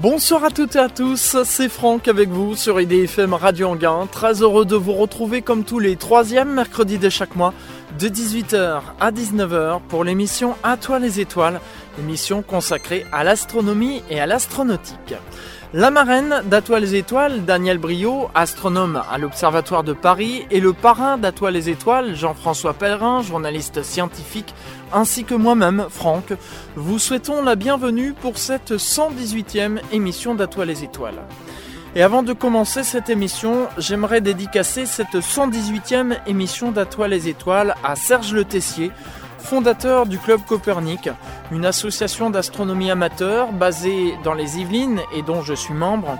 Bonsoir à toutes et à tous, c'est Franck avec vous sur IDFM Radio Anguin. Très heureux de vous retrouver comme tous les troisièmes mercredis de chaque mois de 18h à 19h pour l'émission À toi les étoiles, émission consacrée à l'astronomie et à l'astronautique. La marraine d'Atoile les Étoiles, Daniel Brio, astronome à l'Observatoire de Paris, et le parrain d'Atoile les Étoiles, Jean-François Pellerin, journaliste scientifique, ainsi que moi-même, Franck, vous souhaitons la bienvenue pour cette 118e émission d'Atoile les Étoiles. Et avant de commencer cette émission, j'aimerais dédicacer cette 118e émission d'Atoile les Étoiles à Serge Le Tessier, fondateur du Club Copernic, une association d'astronomie amateur basée dans les Yvelines et dont je suis membre.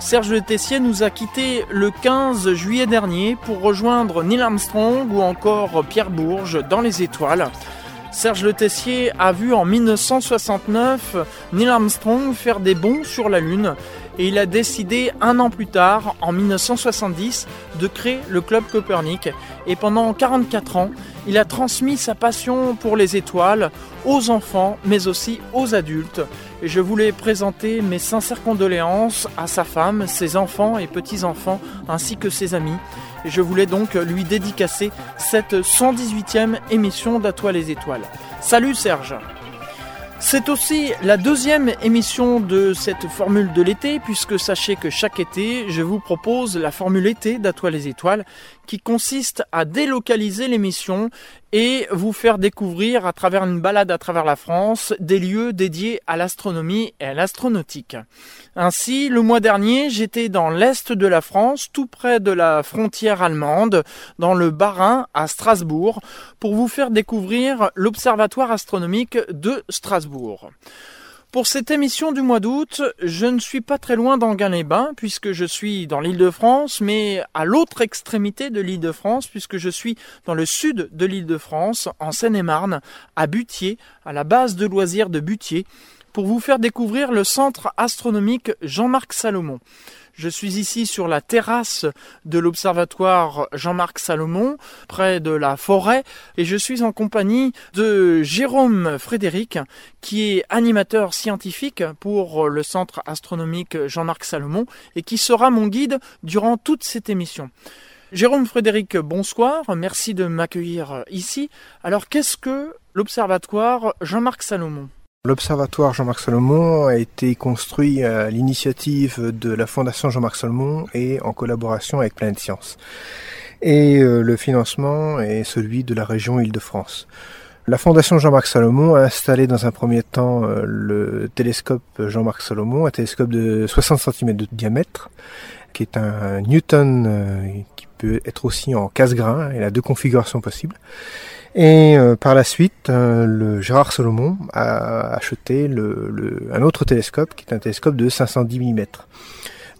Serge Tessier nous a quittés le 15 juillet dernier pour rejoindre Neil Armstrong ou encore Pierre Bourges dans les étoiles. Serge Le Tessier a vu en 1969 Neil Armstrong faire des bonds sur la Lune et il a décidé un an plus tard, en 1970, de créer le Club Copernic. Et pendant 44 ans, il a transmis sa passion pour les étoiles aux enfants, mais aussi aux adultes. Et je voulais présenter mes sincères condoléances à sa femme, ses enfants et petits-enfants, ainsi que ses amis. Et je voulais donc lui dédicacer cette 118e émission d'À les étoiles. Salut Serge c'est aussi la deuxième émission de cette formule de l'été, puisque sachez que chaque été, je vous propose la formule été d'Atoile les étoiles, qui consiste à délocaliser l'émission et vous faire découvrir à travers une balade à travers la France des lieux dédiés à l'astronomie et à l'astronautique. Ainsi, le mois dernier, j'étais dans l'est de la France, tout près de la frontière allemande, dans le Bas-Rhin à Strasbourg, pour vous faire découvrir l'Observatoire astronomique de Strasbourg. Pour cette émission du mois d'août, je ne suis pas très loin d'Anguin-les-Bains puisque je suis dans l'île de France, mais à l'autre extrémité de l'île de France puisque je suis dans le sud de l'île de France, en Seine-et-Marne, à Butier, à la base de loisirs de Butier, pour vous faire découvrir le centre astronomique Jean-Marc Salomon. Je suis ici sur la terrasse de l'observatoire Jean-Marc Salomon, près de la forêt, et je suis en compagnie de Jérôme Frédéric, qui est animateur scientifique pour le centre astronomique Jean-Marc Salomon, et qui sera mon guide durant toute cette émission. Jérôme Frédéric, bonsoir, merci de m'accueillir ici. Alors qu'est-ce que l'observatoire Jean-Marc Salomon? L'observatoire Jean-Marc Salomon a été construit à l'initiative de la Fondation Jean-Marc Salomon et en collaboration avec Planète Science. Et euh, le financement est celui de la région Île-de-France. La Fondation Jean-Marc Salomon a installé dans un premier temps euh, le télescope Jean-Marc Salomon, un télescope de 60 cm de diamètre, qui est un Newton euh, qui peut être aussi en casse-grain, il a deux configurations possibles. Et euh, par la suite, euh, le Gérard Solomon a acheté le, un autre télescope qui est un télescope de 510 mm.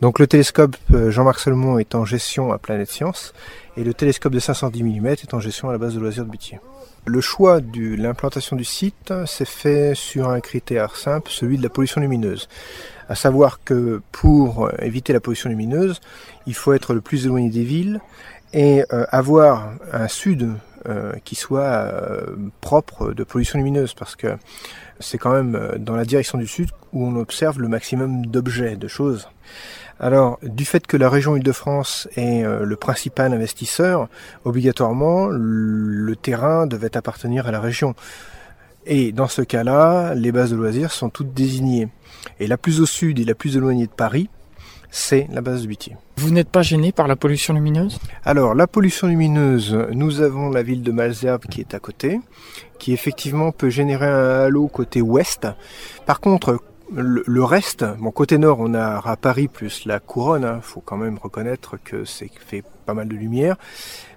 Donc le télescope euh, Jean-Marc Solomon est en gestion à Planète Science et le télescope de 510 mm est en gestion à la base de loisirs de Butier. Le choix de l'implantation du site s'est fait sur un critère simple, celui de la pollution lumineuse. À savoir que pour éviter la pollution lumineuse, il faut être le plus éloigné des villes et avoir un sud euh, qui soit euh, propre de pollution lumineuse parce que c'est quand même euh, dans la direction du sud où on observe le maximum d'objets, de choses. Alors, du fait que la région Île-de-France est le principal investisseur, obligatoirement, le terrain devait appartenir à la région. Et dans ce cas-là, les bases de loisirs sont toutes désignées. Et la plus au sud et la plus éloignée de Paris, c'est la base de Bitier. Vous n'êtes pas gêné par la pollution lumineuse? Alors, la pollution lumineuse, nous avons la ville de Malzerbe qui est à côté, qui effectivement peut générer un halo côté ouest. Par contre, le, reste, bon, côté nord, on a à Paris plus la couronne, il hein, faut quand même reconnaître que c'est fait pas mal de lumière,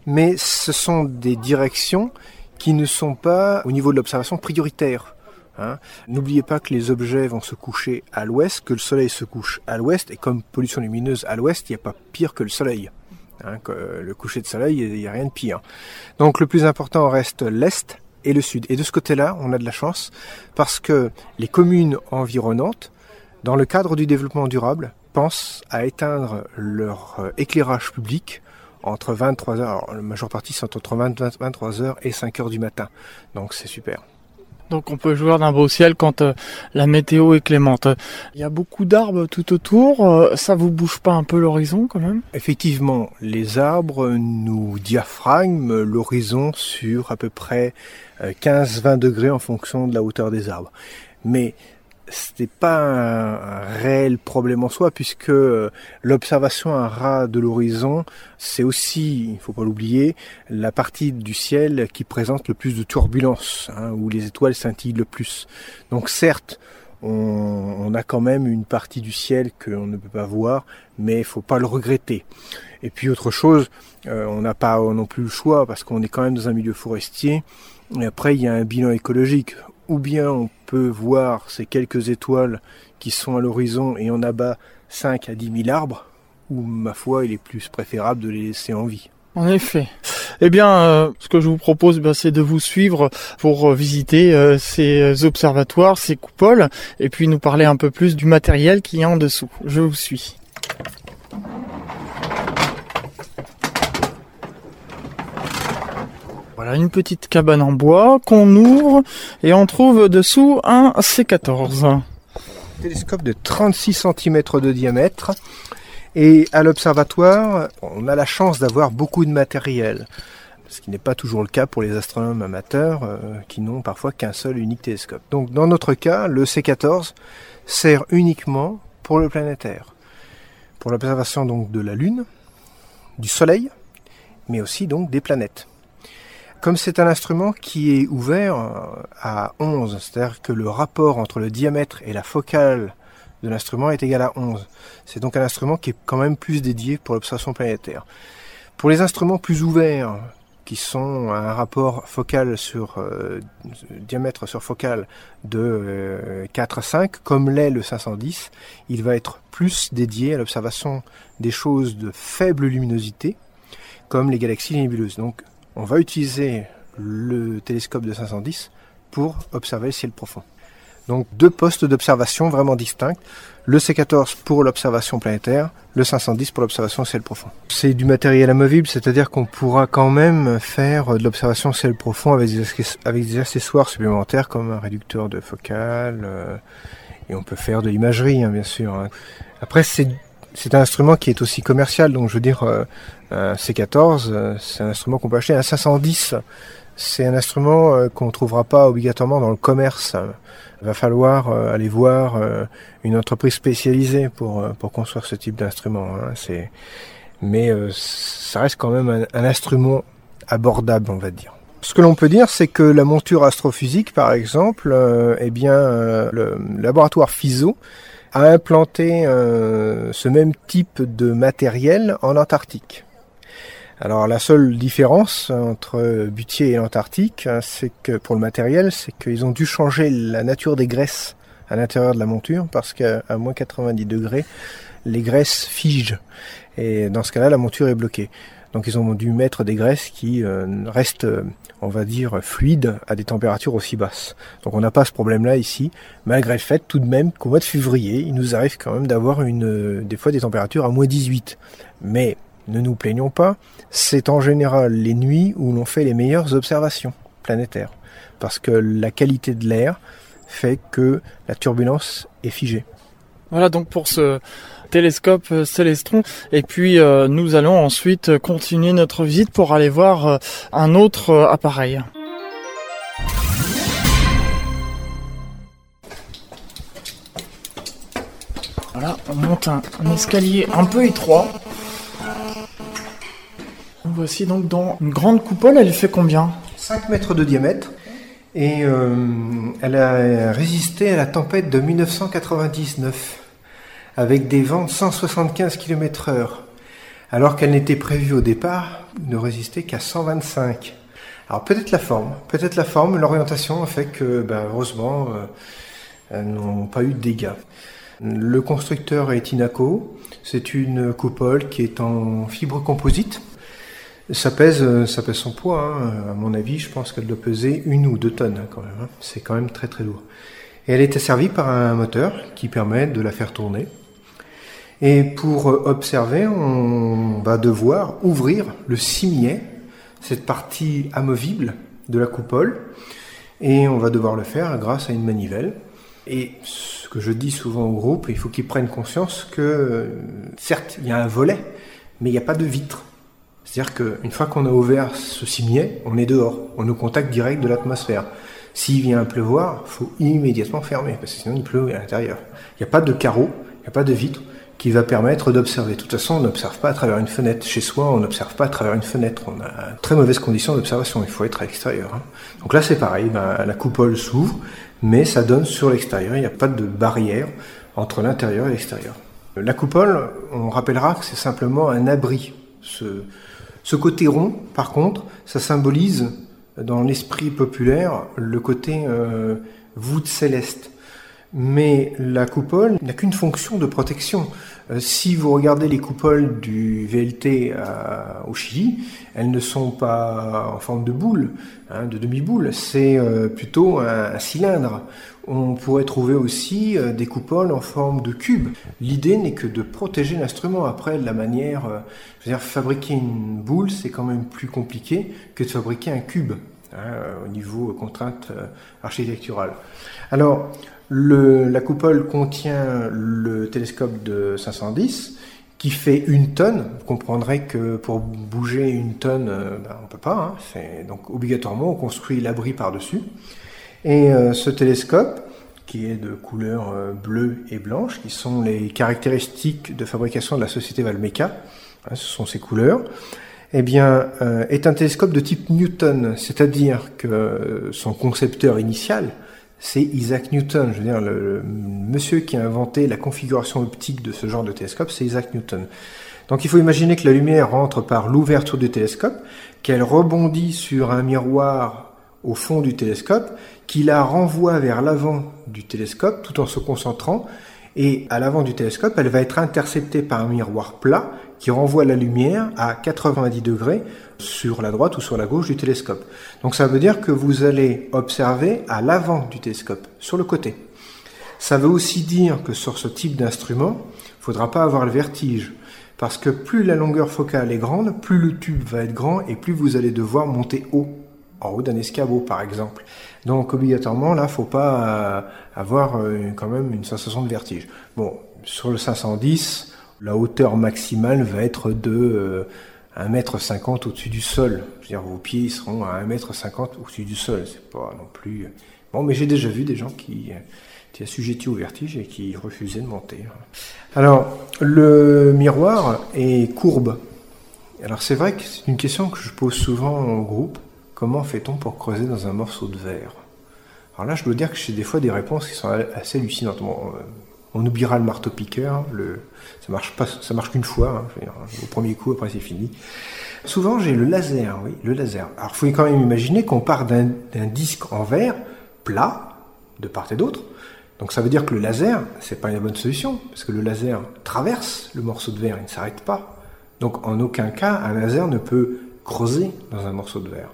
mais ce sont des directions qui ne sont pas, au niveau de l'observation, prioritaires. Hein. N'oubliez pas que les objets vont se coucher à l'ouest, que le soleil se couche à l'ouest, et comme pollution lumineuse à l'ouest, il n'y a pas pire que le soleil. Hein, le coucher de soleil, il n'y a rien de pire. Donc le plus important reste l'est et le sud. Et de ce côté-là, on a de la chance parce que les communes environnantes, dans le cadre du développement durable, pensent à éteindre leur euh, éclairage public entre 23h, la majeure partie sont entre 23h et 5h du matin. Donc c'est super. Donc on peut jouer d'un beau ciel quand euh, la météo est clémente. Il y a beaucoup d'arbres tout autour, euh, ça vous bouge pas un peu l'horizon quand même? Effectivement, les arbres nous diaphragment l'horizon sur à peu près 15-20 euh, degrés en fonction de la hauteur des arbres. Mais n'est pas un, réel problème en soi puisque euh, l'observation à ras de l'horizon, c'est aussi, il faut pas l'oublier, la partie du ciel qui présente le plus de turbulences, hein, où les étoiles scintillent le plus. Donc certes, on, a quand même une partie du ciel qu'on ne peut pas voir, mais il faut pas le regretter. Et puis autre chose, euh, on n'a pas non plus le choix parce qu'on est quand même dans un milieu forestier. Et après, il y a un bilan écologique ou bien on peut voir ces quelques étoiles qui sont à l'horizon et on abat 5 à 10 000 arbres, ou ma foi, il est plus préférable de les laisser en vie. En effet. Eh bien, euh, ce que je vous propose, ben, c'est de vous suivre pour visiter euh, ces observatoires, ces coupoles, et puis nous parler un peu plus du matériel qui est en dessous. Je vous suis. Voilà une petite cabane en bois qu'on ouvre et on trouve dessous un C14. Télescope de 36 cm de diamètre. Et à l'observatoire, on a la chance d'avoir beaucoup de matériel. Ce qui n'est pas toujours le cas pour les astronomes amateurs euh, qui n'ont parfois qu'un seul unique télescope. Donc dans notre cas, le C14 sert uniquement pour le planétaire. Pour l'observation donc de la Lune, du Soleil, mais aussi donc des planètes. Comme c'est un instrument qui est ouvert euh, à 11, c'est-à-dire que le rapport entre le diamètre et la focale de l'instrument est égal à 11. C'est donc un instrument qui est quand même plus dédié pour l'observation planétaire. Pour les instruments plus ouverts, qui sont à un rapport focal sur euh, diamètre sur focale de 4 à 5, comme l'est le 510, il va être plus dédié à l'observation des choses de faible luminosité, comme les galaxies nébuleuses. Donc on va utiliser le télescope de 510 pour observer le ciel profond. Donc deux postes d'observation vraiment distincts. Le C14 pour l'observation planétaire, le 510 pour l'observation ciel profond. C'est du matériel amovible, c'est-à-dire qu'on pourra quand même faire de l'observation ciel profond avec des, accessoires supplémentaires comme un réducteur de focale, euh, et on peut faire de l'imagerie hein, bien sûr. Hein. Après c'est c'est un instrument qui est aussi commercial, donc je veux dire, euh, un C14, euh, c'est un instrument qu'on peut acheter. Un 510, c'est un instrument euh, qu'on ne trouvera pas obligatoirement dans le commerce. Il va falloir aller voir une entreprise spécialisée pour, pour construire ce type d'instrument. Hein. Mais ça reste quand même un, instrument abordable, on va dire. Ce que l'on peut dire, c'est que la monture astrophysique, par exemple, eh bien, le laboratoire FISO a implanté euh, ce même type de matériel en Antarctique. Alors la seule différence entre Butier et l'Antarctique, hein, c'est que pour le matériel, c'est qu'ils ont dû changer la nature des graisses à l'intérieur de la monture parce qu'à moins 90 degrés, les graisses figent. Et dans ce cas-là, la monture est bloquée. Donc ils ont dû mettre des graisses qui euh, restent, euh, on va dire, fluides à des températures aussi basses. Donc on n'a pas ce problème-là ici, malgré le fait tout de même qu'au mois de février, il nous arrive quand même d'avoir une, euh, des fois des températures à moins 18. Mais ne nous plaignons pas, c'est en général les nuits où l'on fait les meilleures observations planétaires. Parce que la qualité de l'air fait que la turbulence est figée. Voilà donc pour ce télescope euh, Célestron. Et puis euh, nous allons ensuite continuer notre visite pour aller voir euh, un autre appareil. Voilà, on monte un, escalier un peu étroit. Voici donc dans une grande coupole, elle fait combien? 5 mètres de diamètre et elle a résisté à la tempête de 1999 avec des vents de 175 km heure, alors qu'elle n'était prévue au départ ne résister qu'à 125. Alors peut-être la forme, peut-être la forme, l'orientation a fait que, ben, heureusement, euh, elles n'ont pas eu de dégâts. Le constructeur est Inaco. C'est une coupole qui est en fibre composite. Ça pèse, ça pèse son poids. Hein. À mon avis, je pense qu'elle doit peser une ou deux tonnes hein, quand même. Hein. C'est quand même très très lourd. Et elle est asservie par un moteur qui permet de la faire tourner. Et pour observer, on va devoir ouvrir le cimier, cette partie amovible de la coupole. Et on va devoir le faire grâce à une manivelle. Et ce que je dis souvent au groupe, il faut qu'ils prennent conscience que, certes, il y a un volet, mais il n'y a pas de vitre. C'est-à-dire qu'une fois qu'on a ouvert ce cimier, on est dehors, on est au contact direct de l'atmosphère. S'il vient à pleuvoir, il faut immédiatement fermer, parce que sinon il pleut à l'intérieur. Il n'y a pas de carreau, il n'y a pas de vitre qui va permettre d'observer. De toute façon, on n'observe pas à travers une fenêtre. Chez soi, on n'observe pas à travers une fenêtre. On a très mauvaises conditions d'observation. Il faut être à l'extérieur. Hein. Donc là, c'est pareil. Ben, la coupole s'ouvre, mais ça donne sur l'extérieur. Il n'y a pas de barrière entre l'intérieur et l'extérieur. La coupole, on rappellera que c'est simplement un abri. Ce côté rond, par contre, ça symbolise dans l'esprit populaire le côté euh, voûte céleste. Mais la coupole n'a qu'une fonction de protection. Euh, si vous regardez les coupoles du VLT au Chili, elles ne sont pas en forme de boule, hein, de demi-boule, c'est euh, plutôt un, cylindre. On pourrait trouver aussi euh, des coupoles en forme de cube. L'idée n'est que de protéger l'instrument. Après, la manière, dire, fabriquer une boule, c'est quand même plus compliqué que de fabriquer un cube. Hein, au niveau contrainte architecturale. Alors, la coupole contient le télescope de 510 qui fait une tonne. Vous comprendrez que pour bouger une tonne, euh, ben, on ne peut pas. Hein. donc obligatoirement, on construit l'abri par-dessus. Et euh, ce télescope, qui est de couleur euh, bleue et blanche, qui sont les caractéristiques de fabrication de la société Valmeca, hein, ce sont ces couleurs, eh bien, est un télescope de type Newton, c'est-à-dire que son concepteur initial, c'est Isaac Newton. Je veux dire, le, monsieur qui a inventé la configuration optique de ce genre de télescope, c'est Isaac Newton. Donc il faut imaginer que la lumière rentre par l'ouverture du télescope, qu'elle rebondit sur un miroir au fond du télescope, qui la renvoie vers l'avant du télescope tout en se concentrant. Et à l'avant du télescope, elle va être interceptée par un miroir plat qui renvoie la lumière à 90 degrés sur la droite ou sur la gauche du télescope. Donc ça veut dire que vous allez observer à l'avant du télescope, sur le côté. Ça veut aussi dire que sur ce type d'instrument, il ne faudra pas avoir le vertige. Parce que plus la longueur focale est grande, plus le tube va être grand et plus vous allez devoir monter haut, en haut d'un escabeau par exemple. Donc obligatoirement, là, faut pas euh, avoir euh, quand même une sensation de vertige. Bon, sur le 510, la hauteur maximale va être de euh, 1m50 au-dessus du sol. Je veux dire, vos pieds seront à 1m50 au-dessus du sol. C'est pas non plus. Euh, bon, mais j'ai déjà vu des gens qui euh, étaient assujettis au vertige et qui refusaient de monter. Alors, le miroir est courbe. Alors, c'est vrai que c'est une question que je pose souvent au groupe. Comment fait-on pour creuser dans un morceau de verre? Alors là, je dois dire que j'ai des fois des réponses qui sont assez hallucinantes. Euh, on oubliera le marteau-piqueur, le... ça marche marche qu'une fois, hein, au premier coup, après c'est fini. Souvent j'ai le laser, oui, le laser. Alors il faut quand même imaginer qu'on part d'un disque en verre, plat, de part et d'autre. Donc ça veut dire que le laser, c'est pas une bonne solution, parce que le laser traverse le morceau de verre, il ne s'arrête pas. Donc en aucun cas, un laser ne peut creuser dans un morceau de verre.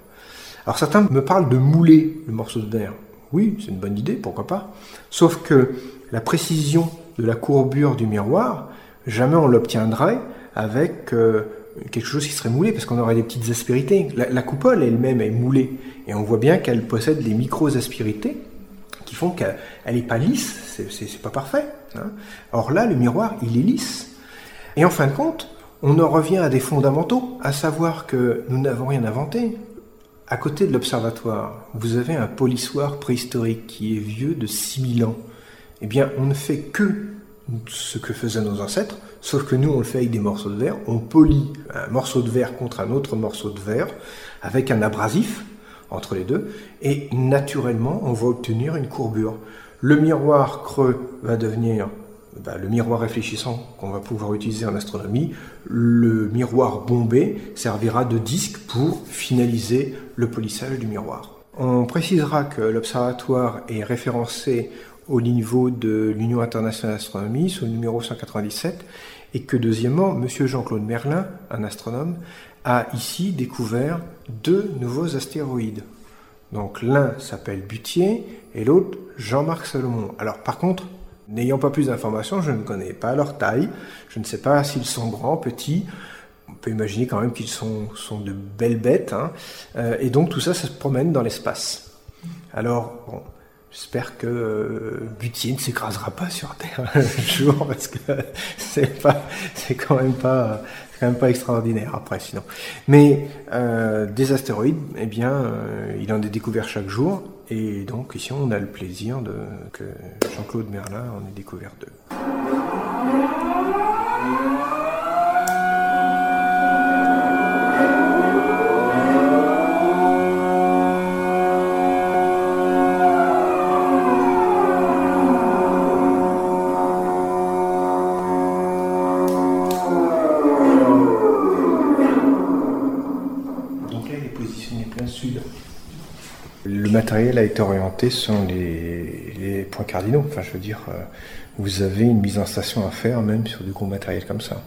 Alors certains me parlent de mouler le morceau de verre. Oui, c'est une bonne idée, pourquoi pas. Sauf que la précision de la courbure du miroir, jamais on l'obtiendrait avec euh, quelque chose qui serait moulé, parce qu'on aurait des petites aspérités. La, coupole elle-même est moulée, et on voit bien qu'elle possède des micro-aspérités qui font qu'elle n'est pas lisse, c'est pas parfait. Hein. Or là, le miroir, il est lisse. Et en fin de compte, on en revient à des fondamentaux, à savoir que nous n'avons rien inventé. À côté de l'observatoire, vous avez un polissoir préhistorique qui est vieux de 6000 ans eh bien, on ne fait que ce que faisaient nos ancêtres, sauf que nous, on le fait avec des morceaux de verre. On polie un morceau de verre contre un autre morceau de verre avec un abrasif entre les deux, et naturellement, on va obtenir une courbure. Le miroir creux va devenir bah, le miroir réfléchissant qu'on va pouvoir utiliser en astronomie. Le miroir bombé servira de disque pour finaliser le polissage du miroir. On précisera que l'observatoire est référencé au niveau de l'Union internationale d'astronomie, sous le numéro 197, et que deuxièmement, M. Jean-Claude Merlin, un astronome, a ici découvert deux nouveaux astéroïdes. Donc l'un s'appelle Butier et l'autre Jean-Marc Salomon. Alors par contre, n'ayant pas plus d'informations, je ne connais pas leur taille, je ne sais pas s'ils sont grands, petits, on peut imaginer quand même qu'ils sont, de belles bêtes, hein. euh, et donc tout ça, ça se promène dans l'espace. Alors, bon, j'espère que euh, Butier ne s'écrasera pas sur Terre un jour, parce que c'est pas, c'est quand même pas, quand même pas extraordinaire après, sinon. Mais euh, des astéroïdes, eh bien, euh, il en est découvert chaque jour, et donc ici on a le plaisir de que Jean-Claude Merlin en ait découvert deux. Matériel a été orienté sur les, points cardinaux. Enfin, je veux dire, euh, vous avez une mise en station à faire même sur du gros matériel comme ça.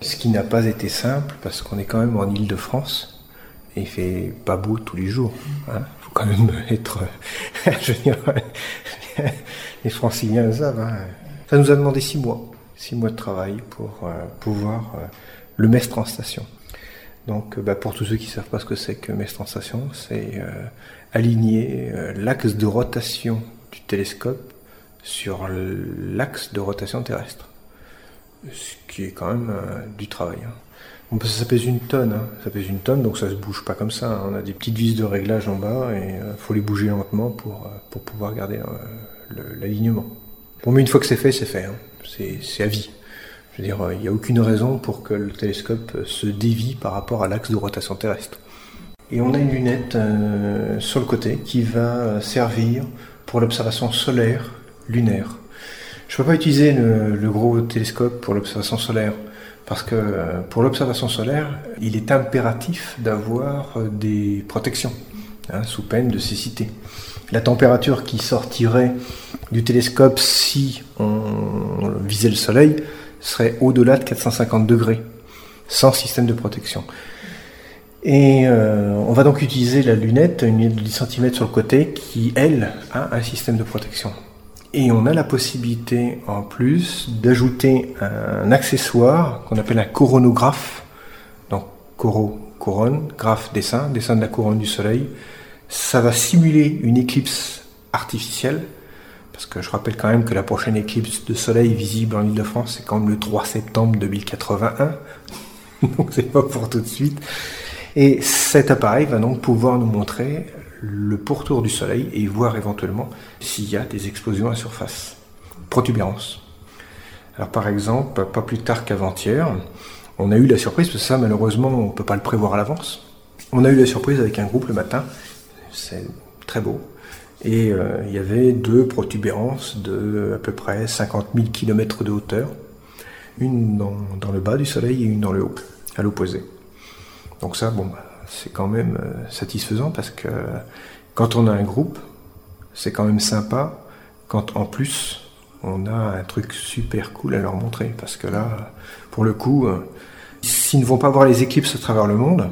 Ce qui n'a pas été simple parce qu'on est quand même en Ile-de-France et il fait pas beau tous les jours. Il hein. faut quand même être. je veux dire, les franciliens savent. Hein. Ça nous a demandé six mois, six mois de travail pour euh, pouvoir euh, le mettre en station. Donc, bah, pour tous ceux qui ne savent pas ce que c'est que mestre en station, c'est aligner euh, l'axe de rotation du télescope sur l'axe de rotation terrestre. Ce qui est quand même euh, du travail. Hein. ça pèse une tonne, hein. ça pèse une tonne, donc ça se bouge pas comme ça. Hein. On a des petites vis de réglage en bas et euh, faut les bouger lentement pour, pour pouvoir garder l'alignement. Bon, mais une fois que c'est fait, c'est fait. C'est à vie. Je veux dire, il n'y a aucune raison pour que le télescope se dévie par rapport à l'axe de rotation terrestre. Et on a une lunette euh, sur le côté qui va euh, servir pour l'observation solaire lunaire. Je ne peux pas utiliser le, gros télescope pour l'observation solaire parce que euh, pour l'observation solaire, il est impératif d'avoir des protections hein, sous peine de cécité. La température qui sortirait du télescope si on visait le Soleil serait au-delà de 450 degrés sans système de protection. Et euh, on va donc utiliser la lunette, une lunette de 10 cm sur le côté, qui, elle, a un système de protection. Et on a la possibilité, en plus, d'ajouter un accessoire qu'on appelle un coronographe. Donc, coro, couronne, graphe, dessin, dessin de la couronne du soleil. Ça va simuler une éclipse artificielle, parce que je rappelle quand même que la prochaine éclipse de soleil visible en Ile-de-France, c'est quand même le 3 septembre 2081. donc, c'est pas pour tout de suite. Et cet appareil va donc pouvoir nous montrer le pourtour du Soleil et voir éventuellement s'il y a des explosions à surface. Protubérance. Alors par exemple, pas plus tard qu'avant-hier, on a eu la surprise, parce que ça malheureusement on ne peut pas le prévoir à l'avance, on a eu la surprise avec un groupe le matin, c'est très beau, et euh, il y avait deux protubérances de à peu près 50 000 km de hauteur, une dans le bas du Soleil et une dans le haut, à l'opposé. Donc ça, bon, c'est quand même euh, satisfaisant parce que quand on a un groupe, c'est quand même sympa quand en plus on a un truc super cool à leur montrer. Parce que là, pour le coup, euh, s'ils ne vont pas voir les éclipses à travers le monde,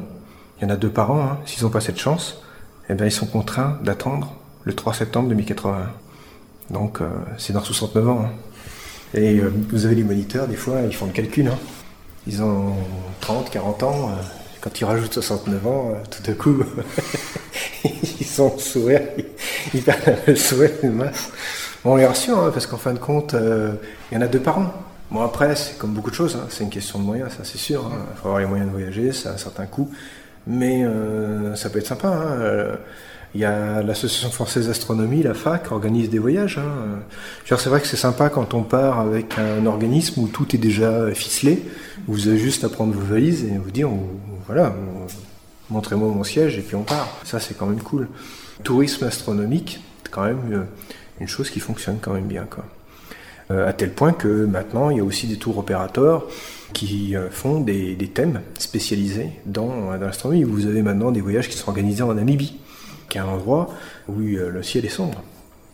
il y en a deux par an, hein, s'ils n'ont pas cette chance, eh bien, ils sont contraints d'attendre le 3 septembre 2081. Donc euh, c'est dans 69 ans. Hein. Et vous avez les moniteurs, des fois, ils font le calcul. Hein. Ils ont 30, 40 ans quand ils rajoutent 69 ans, euh, tout à coup, ils sont sourire, ils perdent le sourire de masse. Bon, on les rassure, hein, parce qu'en fin de compte, euh, il y en a deux par an. Bon, après, c'est comme beaucoup de choses, hein, c'est une question de moyens, ça c'est sûr. Hein. Il faut avoir les moyens de voyager, ça a un certain coût. Mais euh, ça peut être sympa. Il y a l'association française d'astronomie, la FAC, organise des voyages. C'est vrai que c'est sympa quand on part avec un organisme où tout est déjà ficelé. Vous avez juste à prendre vos valises et vous dire, voilà, montrez-moi mon siège et puis on part. Ça, c'est quand même cool. Tourisme astronomique, c'est quand même euh, une chose qui fonctionne quand même bien. Quoi. Euh, à tel point que maintenant, il y a aussi des tours opérateurs qui euh, font des, thèmes spécialisés dans, dans l'astronomie. Vous avez maintenant des voyages qui sont organisés en Namibie qui est un endroit où euh, le ciel est sombre.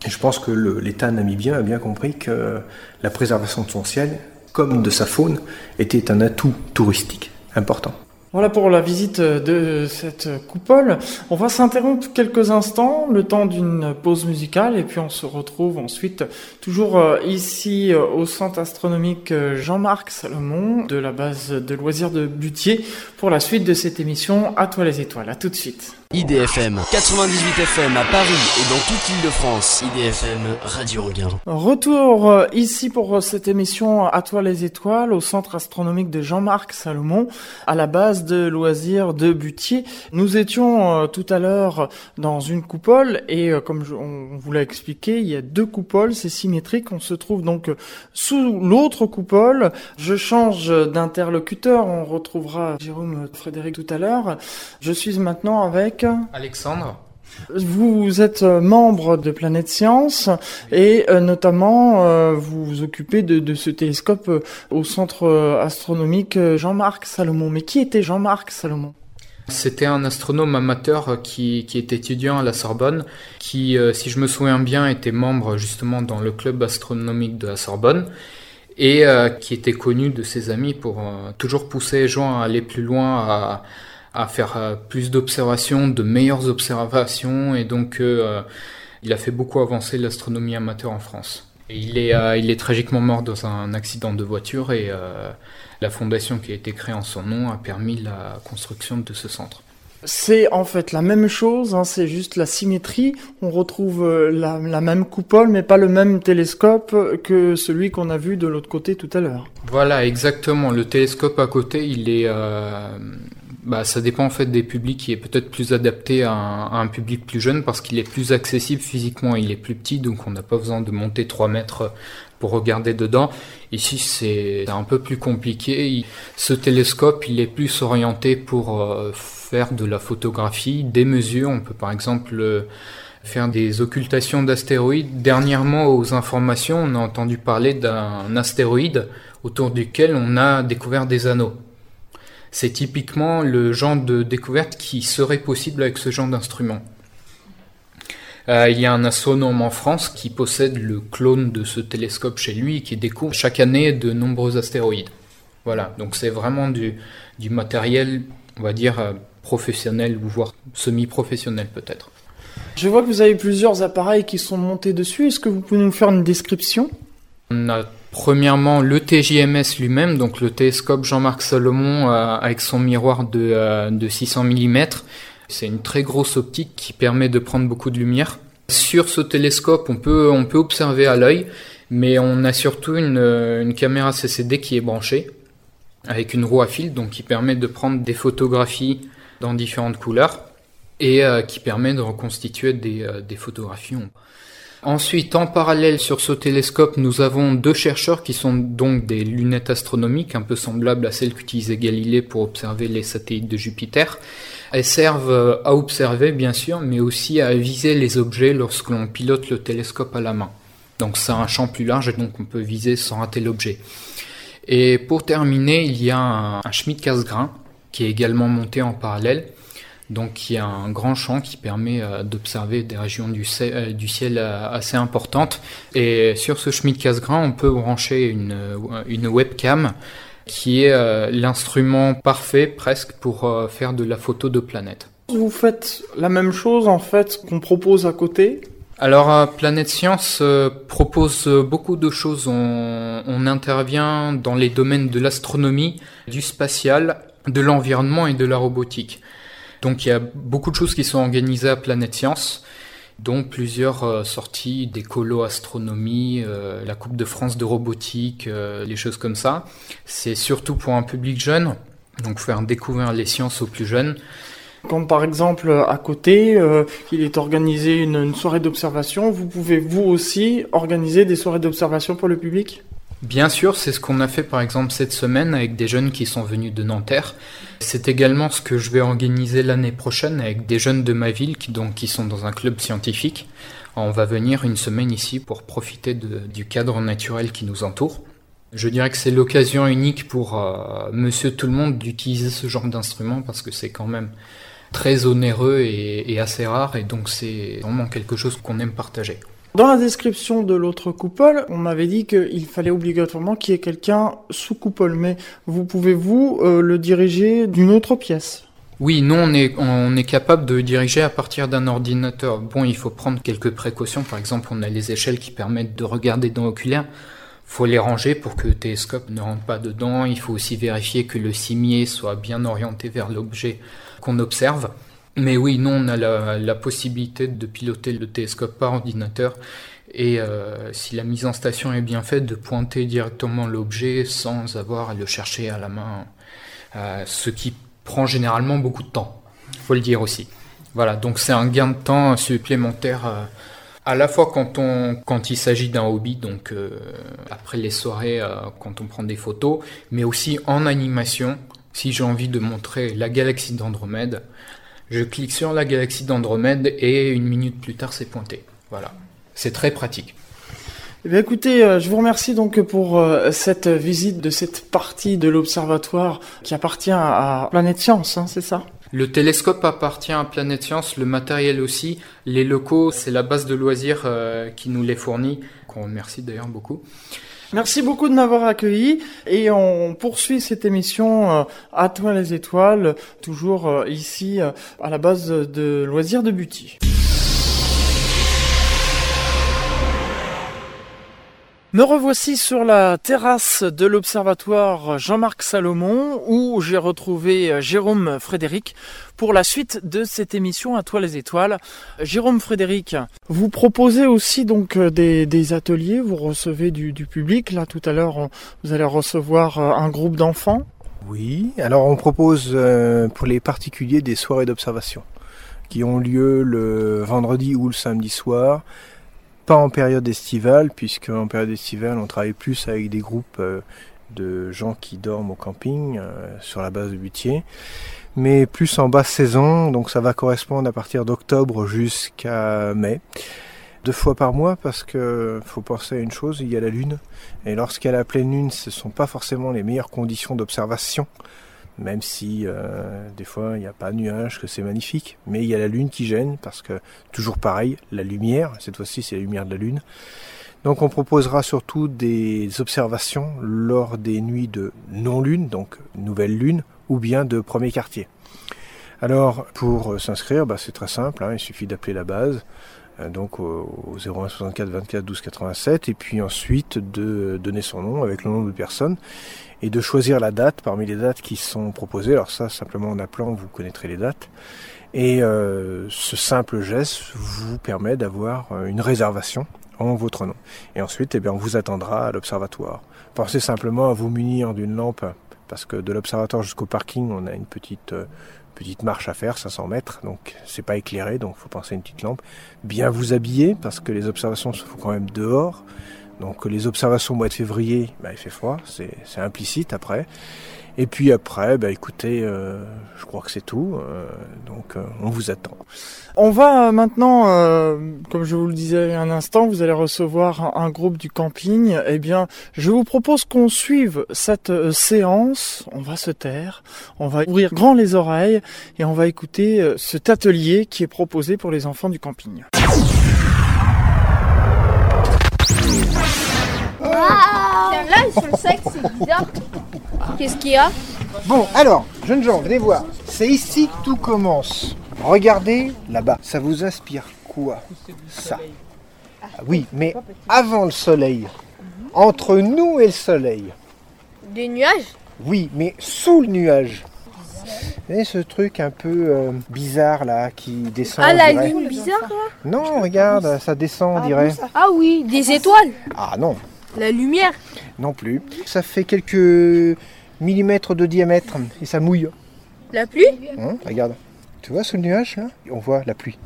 Et je pense que l'État namibien a bien compris que la préservation de son ciel, comme de sa faune, était un atout touristique important. Voilà pour la visite de cette coupole. On va s'interrompre quelques instants, le temps d'une pause musicale, et puis on se retrouve ensuite toujours euh, ici euh, au centre astronomique Jean-Marc Salomon de la base de loisirs de Butier pour la suite de cette émission À toi les étoiles. À tout de suite. IDFM 98 FM à Paris et dans toute l'île de France. IDFM Radio Regain. Retour euh, ici pour euh, cette émission À toi les étoiles au centre astronomique de Jean-Marc Salomon à la base de loisirs de Butier. Nous étions euh, tout à l'heure dans une coupole et comme on vous l'a expliqué, il y a deux coupoles, c'est symétrique. On se trouve donc sous l'autre coupole. Je change d'interlocuteur, on retrouvera Jérôme Frédéric tout à l'heure. Je suis maintenant avec Alexandre. Vous êtes euh, membre de Planète Science et euh, notamment euh, vous vous occupez de, ce télescope au centre astronomique Jean-Marc Salomon. Mais qui était Jean-Marc Salomon? C'était un astronome amateur qui, qui, était étudiant à la Sorbonne, qui, si je me souviens bien, était membre justement dans le club astronomique de la Sorbonne et qui était connu de ses amis pour toujours pousser Jean à aller plus loin, à, à faire euh, plus d'observations, de meilleures observations, et donc euh, il a fait beaucoup avancer l'astronomie amateur en France. Et il est, euh, il est tragiquement mort dans un accident de voiture et la fondation qui a été créée en son nom a permis la construction de ce centre. C'est en fait la même chose, hein, c'est juste la symétrie. On retrouve la, la, même coupole, mais pas le même télescope que celui qu'on a vu de l'autre côté tout à l'heure. Voilà, exactement. Le télescope à côté, il est, bah, ça dépend en fait des publics qui est peut-être plus adapté à un, public plus jeune parce qu'il est plus accessible physiquement, il est plus petit donc on n'a pas besoin de monter 3 mètres pour regarder dedans. Ici c'est un peu plus compliqué. Ce télescope il est plus orienté pour euh, faire de la photographie, des mesures. On peut par exemple euh, faire des occultations d'astéroïdes. Dernièrement aux informations on a entendu parler d'un astéroïde autour duquel on a découvert des anneaux. C'est typiquement le genre de découverte qui serait possible avec ce genre d'instrument. Euh, il y a un astronome en France qui possède le clone de ce télescope chez lui et qui découvre chaque année de nombreux astéroïdes. Voilà, donc c'est vraiment du, du, matériel, on va dire, euh, professionnel ou voire semi-professionnel peut-être. Je vois que vous avez plusieurs appareils qui sont montés dessus. Est-ce que vous pouvez nous faire une description? On a Premièrement, le TJMS lui-même, donc le télescope Jean-Marc Salomon euh, avec son miroir de, de 600 mm. C'est une très grosse optique qui permet de prendre beaucoup de lumière. Sur ce télescope, on peut, observer à l'œil, mais on a surtout une, une caméra CCD qui est branchée avec une roue à fil, donc qui permet de prendre des photographies dans différentes couleurs et euh, qui permet de reconstituer des, euh, des photographies. Ensuite, en parallèle sur ce télescope, nous avons deux chercheurs qui sont donc des lunettes astronomiques un peu semblables à celles qu'utilisait Galilée pour observer les satellites de Jupiter. Elles servent euh, à observer bien sûr, mais aussi à viser les objets lorsque l'on pilote le télescope à la main. Donc c'est un champ plus large et donc on peut viser sans rater l'objet. Et pour terminer, il y a un, un Schmidt-Cassegrain qui est également monté en parallèle donc il y a un grand champ qui permet euh, d'observer des régions du, ciel, du ciel euh, assez importantes. Et sur ce Schmidt-Cassegrain, on peut brancher une, une webcam qui est l'instrument parfait presque pour euh, faire de la photo de planètes. Vous faites la même chose en fait qu'on propose à côté? Alors, Planète Science propose beaucoup de choses. On, on, intervient dans les domaines de l'astronomie, du spatial, de l'environnement et de la robotique. Donc il y a beaucoup de choses qui sont organisées à Planète Science, dont plusieurs euh, sorties d'écolo astronomie, euh, la Coupe de France de robotique, euh, les choses comme ça. C'est surtout pour un public jeune, donc faire découvrir les sciences aux plus jeunes. Comme par exemple à côté, il est organisé une soirée d'observation, vous pouvez vous aussi organiser des soirées d'observation pour le public? Bien sûr, c'est ce qu'on a fait par exemple cette semaine avec des jeunes qui sont venus de Nanterre. C'est également ce que je vais organiser l'année prochaine avec des jeunes de ma ville qui, donc, qui sont dans un club scientifique. On va venir une semaine ici pour profiter du cadre naturel qui nous entoure. Je dirais que c'est l'occasion unique pour euh, monsieur tout le monde d'utiliser ce genre d'instrument parce que c'est quand même très onéreux et assez rare et donc c'est vraiment quelque chose qu'on aime partager. Dans la description de l'autre coupole, on m'avait dit qu'il fallait obligatoirement qu'il y ait quelqu'un sous coupole, mais vous pouvez-vous euh, le diriger d'une autre pièce oui, nous on est, on est capable de diriger à partir d'un ordinateur. Bon, il faut prendre quelques précautions. Par exemple, on a les échelles qui permettent de regarder dans l'oculaire. faut les ranger pour que le télescope ne rentre pas dedans. Il faut aussi vérifier que le cimier soit bien orienté vers l'objet qu'on observe. Mais oui, non, on a la, possibilité de piloter le télescope par ordinateur et euh, si la mise en station est bien faite, de pointer directement l'objet sans avoir à le chercher à la main, euh, ce qui prend généralement beaucoup de temps, faut le dire aussi. Voilà, donc c'est un gain de temps supplémentaire euh, à la fois quand, on, quand il s'agit d'un hobby, donc après les soirées quand on prend des photos, mais aussi en animation, si j'ai envie de montrer la galaxie d'Andromède, je clique sur la galaxie d'Andromède et une minute plus tard c'est pointé. Voilà. C'est très pratique. Eh bien, écoutez, euh, je vous remercie donc pour euh, cette visite de cette partie de l'observatoire qui appartient à Planète Science, hein, c'est ça? Le télescope appartient à Planète Science, le matériel aussi. Les locaux, c'est la base de loisirs euh, qui nous les fournit, qu'on remercie d'ailleurs beaucoup. Merci beaucoup de m'avoir accueilli et on poursuit cette émission à toi les étoiles, toujours ici à la base de loisirs de Buty. Me revoici sur la terrasse de l'observatoire Jean-Marc Salomon où j'ai retrouvé euh, Jérôme Frédéric pour la suite de cette émission à toi les étoiles. Jérôme Frédéric, vous proposez aussi donc euh, des, ateliers, vous recevez du, public. Là tout à l'heure vous allez recevoir euh, un groupe d'enfants. Oui, alors on propose pour les particuliers des soirées d'observation qui ont lieu le vendredi ou le samedi soir pas en période estivale, puisque en période estivale, on travaille plus avec des groupes euh, de gens qui dorment au camping euh, sur la base de Butier, mais plus en basse saison, donc ça va correspondre à partir d'octobre jusqu'à mai. Deux fois par mois parce que faut penser à une chose, il y a la lune et lorsqu'il y a la pleine lune, ce ne sont pas forcément les meilleures conditions d'observation même si euh, des fois il n'y a pas de nuages, que c'est magnifique, mais il y a la lune qui gêne, parce que toujours pareil, la lumière, cette fois-ci c'est la lumière de la lune. Donc on proposera surtout des observations lors des nuits de non-lune, donc nouvelle lune, ou bien de premier quartier. Alors pour s'inscrire, bah, c'est très simple, hein, il suffit d'appeler la base, euh, donc au, 01 64 24 12 87, et puis ensuite de donner son nom avec le nom de personne et de choisir la date parmi les dates qui sont proposées. Alors ça, simplement en appelant, vous connaîtrez les dates. Et euh, ce simple geste vous permet d'avoir euh, une réservation en votre nom. Et ensuite, eh bien, on vous attendra à l'observatoire. Pensez simplement à vous munir d'une lampe, parce que de l'observatoire jusqu'au parking, on a une petite euh, petite marche à faire, 500 mètres, donc c'est pas éclairé, donc faut penser à une petite lampe. Bien vous habiller, parce que les observations se font quand même dehors. Donc les observations au mois de février, bah, il fait froid, c'est implicite après. Et puis après, bah, écoutez, euh, je crois que c'est tout. Euh, donc euh, on vous attend. On va maintenant, comme je vous le disais un instant, vous allez recevoir un, groupe du camping. Eh bien, je vous propose qu'on suive cette séance. On va se taire, on va ouvrir grand les oreilles et on va écouter cet atelier qui est proposé pour les enfants du camping. Sur le sexe, c'est bizarre. Qu'est-ce qu'il y a? Bon, alors, jeunes gens, venez voir. C'est ici que tout commence. Regardez là-bas. Ça vous inspire quoi Ça? Ah oui, mais avant le soleil. Entre nous et le soleil. Des nuages? Oui, mais sous le nuage. Vous voyez ce truc un peu euh, bizarre là qui descend Ah, la ligne bizarre là? Non, regarde, ça descend, on dirait. Ah oui, des étoiles Ah non, la lumière Non plus. Ça fait quelques millimètres de diamètre et ça mouille. La pluie hein, Regarde. Tu vois sous le nuage là On voit la pluie.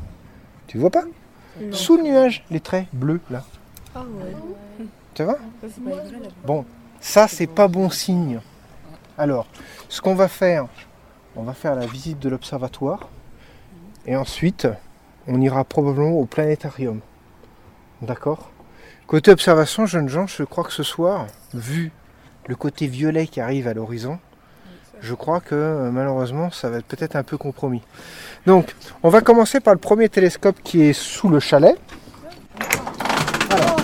Tu vois pas Sous le nuage, les traits bleus là. Ah ouais. Tu vois Bon, ça c'est pas bon signe. Alors, ce qu'on va faire, on va faire la visite de l'observatoire et ensuite on ira probablement au planétarium. D'accord Côté observation, jeunes gens, je crois que ce soir, vu le côté violet qui arrive à l'horizon, je crois que euh, malheureusement ça va être peut-être un peu compromis. Donc, on va commencer par le premier télescope qui est sous le chalet. Alors,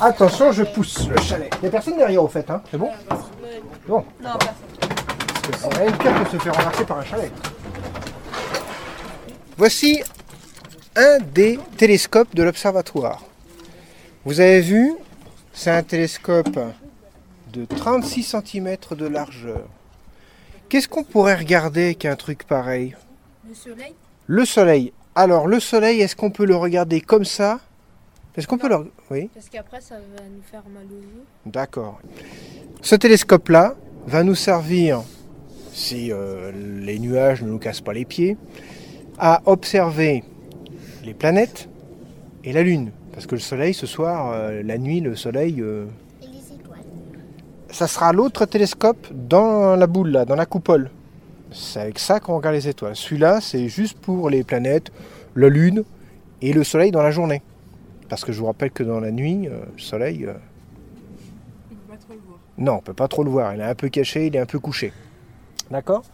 attention, je pousse le chalet. Il n'y a personne derrière au fait, hein C'est bon? Bon. Non, personne. Rien de pire que se faire remarquer par un chalet. Voici un des télescopes de l'observatoire. Vous avez vu, c'est un télescope de 36 cm de largeur. Qu'est-ce qu'on pourrait regarder qu'un truc pareil? Le soleil? Le soleil. Alors, le soleil, est-ce qu'on peut le regarder comme ça? Est-ce qu'on peut le... Oui, Parce qu'après, ça va nous faire mal aux yeux. d'accord. Ce télescope-là va nous servir, si euh, les nuages ne nous cassent pas les pieds, à observer les planètes et la Lune. Parce que le soleil, ce soir, euh, la nuit, le soleil... euh, Et les étoiles. ça sera l'autre télescope dans la boule, là, dans la coupole. C'est avec ça qu'on regarde les étoiles. Celui-là, c'est juste pour les planètes, la Lune et le Soleil dans la journée. Parce que je vous rappelle que dans la nuit, euh, le Soleil... euh, Non, on peut pas trop le voir. Il est un peu caché, il est un peu couché. D'accord?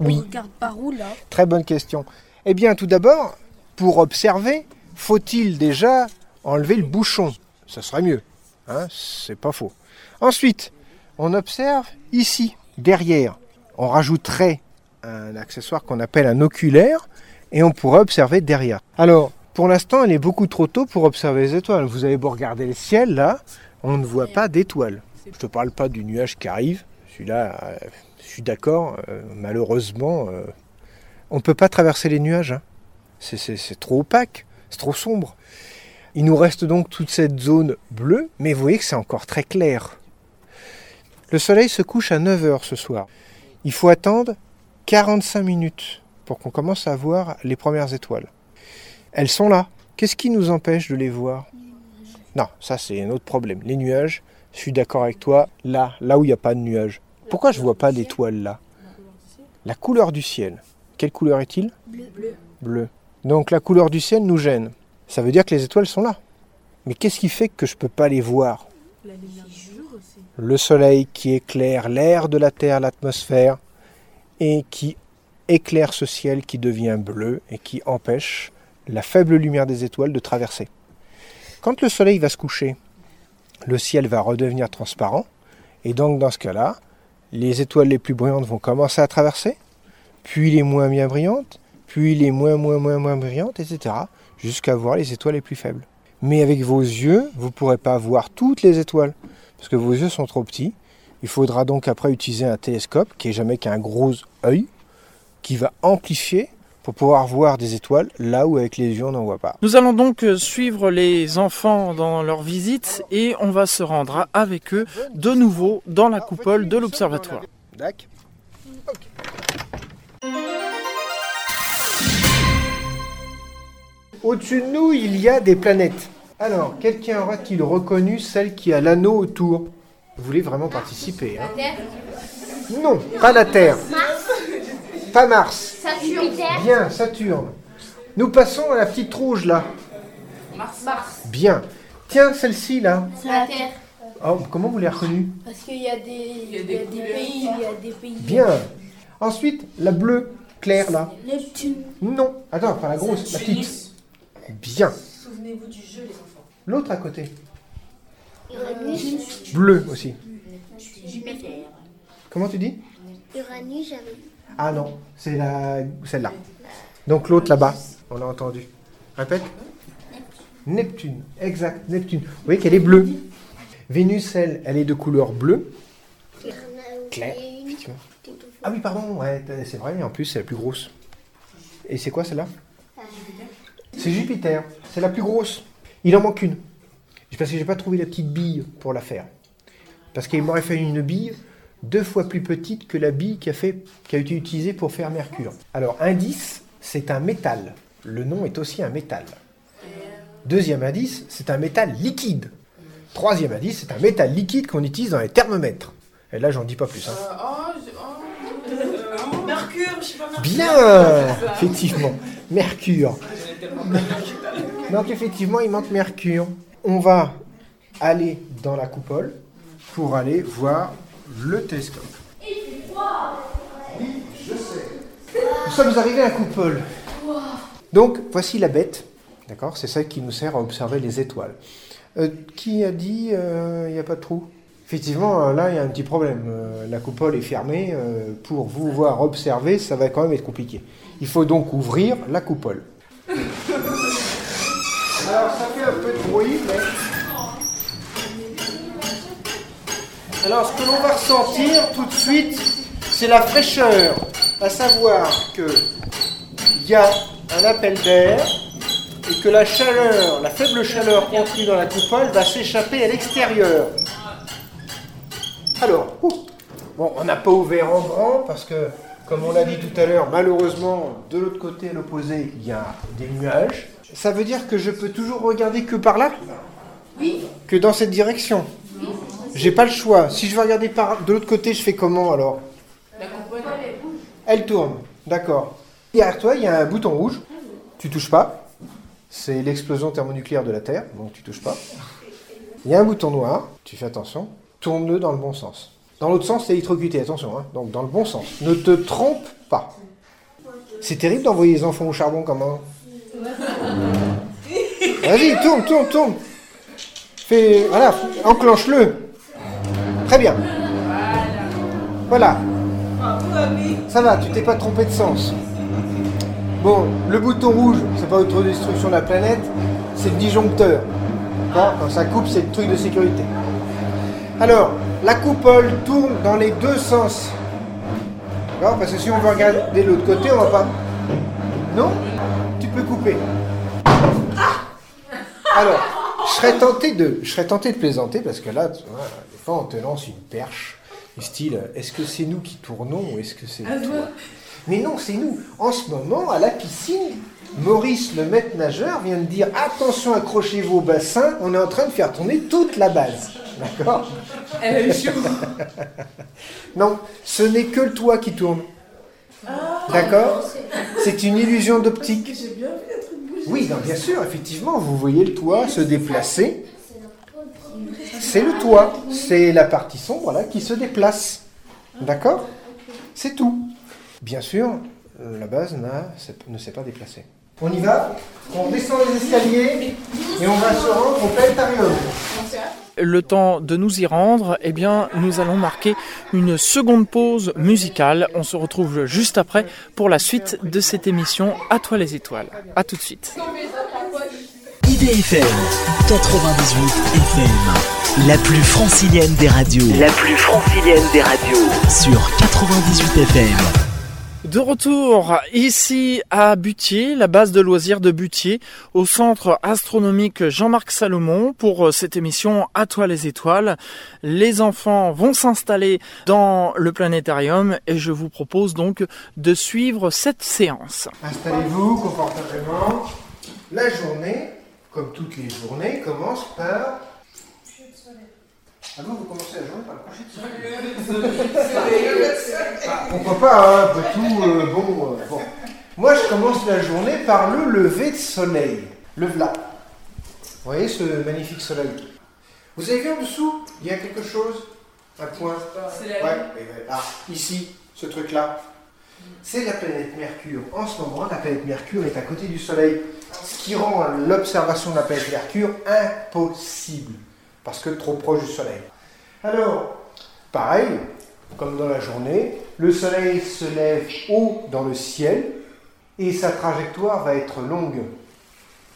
Oui. On regarde par où là? Très bonne question. Eh bien, tout d'abord, pour observer, faut-il déjà enlever le bouchon Ça serait mieux. Hein C'est pas faux. Ensuite, on observe ici, derrière. On rajouterait un accessoire qu'on appelle un oculaire et on pourrait observer derrière. Alors, pour l'instant, il est beaucoup trop tôt pour observer les étoiles. Vous avez beau regarder le ciel, là, on ne voit pas d'étoiles. Je ne te parle pas du nuage qui arrive. Celui-là, euh, je suis d'accord, euh, malheureusement, euh, on ne peut pas traverser les nuages. hein. C'est- trop opaque, c'est trop sombre. Il nous reste donc toute cette zone bleue, mais vous voyez que c'est encore très clair. Le soleil se couche à 9h ce soir. Il faut attendre 45 minutes pour qu'on commence à voir les premières étoiles. Elles sont là. Qu'est-ce qui nous empêche de les voir? Non, ça c'est un autre problème. Les nuages, je suis d'accord avec toi, là, là où il n'y a pas de nuages. Pourquoi je ne vois pas d'étoiles là? La couleur du ciel. Quelle couleur est-il? Bleu. Bleu. Donc la couleur du ciel nous gêne. Ça veut dire que les étoiles sont là. Mais qu'est-ce qui fait que je ne peux pas les voir? Le soleil qui éclaire l'air de la Terre, l'atmosphère, et qui éclaire ce ciel qui devient bleu et qui empêche la faible lumière des étoiles de traverser. Quand le soleil va se coucher, le ciel va redevenir transparent, et donc dans ce cas-là, les étoiles les plus brillantes vont commencer à traverser, puis les moins bien brillantes, puis les moins moins moins moins brillantes, etc., jusqu'à voir les étoiles les plus faibles. Mais avec vos yeux, vous ne pourrez pas voir toutes les étoiles, parce que vos yeux sont trop petits. Il faudra donc après utiliser un télescope, qui est jamais qu'un gros œil, qui va amplifier pour pouvoir voir des étoiles là où avec les yeux on n'en voit pas. Nous allons donc euh, suivre les enfants dans leur visite et on va se rendre avec eux de nouveau dans la coupole de l'observatoire. Au-dessus de nous, il y a des planètes. Alors, quelqu'un aura-t-il reconnu celle qui a l'anneau autour? Vous voulez vraiment participer hein? Non, pas la Terre. Pas Mars. Jupiter? Bien, Saturne. Nous passons à la petite rouge là. Mars. Bien. Tiens, celle-ci là. C'est la Terre. Oh, comment vous l'avez reconnue? Parce qu'il y a des, il y a des, pays, il y a des pays. Bien. Ensuite, la bleue claire là. Neptune. Non. Attends, pas la grosse, la petite. Bien. Souvenez-vous du jeu, les enfants. L'autre à côté. Uranus. Bleu aussi. Jupiter. Comment tu dis Uranus, j'avais. Ah non, c'est la celle-là. Donc l'autre là-bas, on l'a entendu. Répète. Neptune, exact, Neptune. Vous voyez qu'elle est bleue. Vénus, elle, elle est de couleur bleue. Claire. Ah oui, pardon, ouais, c'est vrai, en plus c'est la plus grosse. Et c'est quoi celle-là? C'est Jupiter, c'est la plus grosse. Il en manque une. Parce que j'ai pas trouvé la petite bille pour la faire. Parce qu'il m'aurait fallu une bille deux fois plus petite que la bille qui a, fait, qui a été utilisée pour faire Mercure. Alors, indice, c'est un métal. Le nom est aussi un métal. Deuxième indice, c'est un métal liquide. Troisième indice, c'est un métal liquide qu'on utilise dans les thermomètres. Et là, j'en dis pas plus. hein. oh, je- oh. Mercure, je sais pas. Bien Effectivement, Mercure. Donc effectivement, il manque Mercure. On va aller dans la coupole pour aller voir le télescope. Oui, je sais. Nous sommes arrivés à la coupole. Donc voici la bête. D'accord C'est celle qui nous sert à observer les étoiles. Euh, qui a dit euh, il n'y a pas de trou? Effectivement, euh, là, il y a un petit problème. La coupole est fermée. pour vous voir observer, ça va quand même être compliqué. Il faut donc ouvrir la coupole. Alors, ça fait un peu de bruit, mais... Alors, ce que l'on va ressentir tout de suite, c'est la fraîcheur. À savoir que y a un appel d'air et que la chaleur, la faible chaleur contenue dans la coupole va s'échapper à l'extérieur. Alors, ouh, bon, on n'a pas ouvert en grand parce que, comme on l'a dit tout à l'heure, malheureusement, de l'autre côté, à l'opposé, il y a des nuages. Ça veut dire que je peux toujours regarder que par là? Oui. Que dans cette direction? J'ai pas le choix. Si je veux regarder par de l'autre côté, je fais comment alors? La coupole. Elle tourne, d'accord. Derrière toi, il y a un bouton rouge. Tu touches pas. C'est l'explosion thermonucléaire de la Terre, donc tu touches pas. Il y a un bouton noir. Tu fais attention. Tourne-le dans le bon sens. Dans l'autre sens, c'est électrocuté, attention. hein. Donc dans le bon sens. Ne te trompe pas. C'est terrible d'envoyer les enfants au charbon comment Vas-y, tourne, tourne, tourne. Fais, voilà, enclenche-le. Très bien. Voilà. Ça va, tu t'es pas trompé de sens. Bon, le bouton rouge, c'est pas autodestruction de la planète, c'est le disjoncteur. Quand ça coupe, c'est le truc de sécurité. Alors, la coupole tourne dans les deux sens. D'accord Parce que si on veut regarder de l'autre côté, on va pas. Non? Tu peux couper. Alors, je serais tenté de, je serais tenté de plaisanter parce que là, tu vois, des fois, on te lance une perche du style est-ce que c'est nous qui tournons ou est-ce que c'est Ah, toi? Mais non, c'est nous. En ce moment, à la piscine, Maurice, le maître nageur, vient de dire attention, accrochez-vous au bassin, on est en train de faire tourner toute la base. D'accord. Non, ce n'est que le toit qui tourne. D'accord C'est une illusion d'optique. Oui, non, bien sûr, effectivement, vous voyez le toit se déplacer. C'est le toit, c'est la partie sombre là qui se déplace. D'accord C'est tout. Bien sûr, la base ne s'est pas déplacée. On y va On descend les escaliers et on va se rendre au planétarium. Le temps de nous y rendre, eh bien, nous allons marquer une seconde pause musicale. On se retrouve juste après pour la suite de cette émission À toi les étoiles. À tout de suite. IDFM 98 FM, la plus francilienne des radios. La plus francilienne des radios sur 98 FM. De retour ici à Butier, la base de loisirs de Butier, au centre astronomique Jean-Marc Salomon pour euh, cette émission À toi les étoiles. Les enfants vont s'installer dans le planétarium et je vous propose donc de suivre cette séance. Installez-vous confortablement. La journée, comme toutes les journées, commence par. Ah bon, vous commencez la journée par le coucher de soleil Ah, Pourquoi pas, hein, après tout, euh, bon, euh, bon. Moi, je commence la journée par le lever de soleil. Le v'là. Vous voyez ce magnifique soleil? Vous avez vu en dessous Il y a quelque chose? Un point? C'est la ouais. Ah, ici, ce truc-là. C'est la planète Mercure. En ce moment, la planète Mercure est à côté du Soleil, ce qui rend l'observation de la planète Mercure impossible, parce que trop proche du Soleil. Alors, pareil, comme dans la journée, le Soleil se lève haut dans le ciel et sa trajectoire va être longue.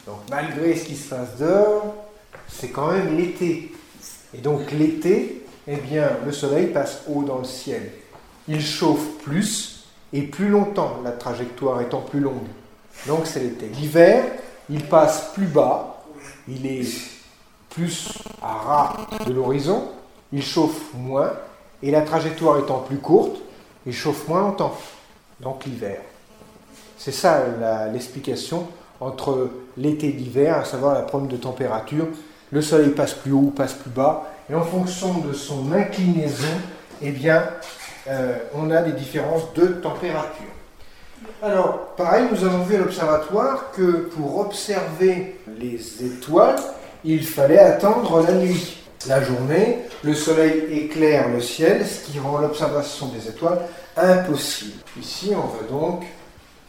Donc, malgré ce qui se passe dehors, c'est quand même l'été. Et donc, l'été, eh bien, le Soleil passe haut dans le ciel. Il chauffe plus et plus longtemps, la trajectoire étant plus longue. Donc c'est l'été. L'hiver, il passe plus bas, il est plus à ras de l'horizon, il chauffe moins, et la trajectoire étant plus courte, il chauffe moins longtemps. Donc l'hiver. C'est ça l'explication entre l'été et l'hiver, à savoir la problème de température. Le soleil passe plus haut, passe plus bas, et en fonction de son inclinaison, eh bien, euh, on a des différences de température. Alors, pareil, nous avons vu à l'observatoire que pour observer les étoiles, il fallait attendre la nuit. La journée, le soleil éclaire le ciel, ce qui rend l'observation des étoiles impossible. Ici, on va donc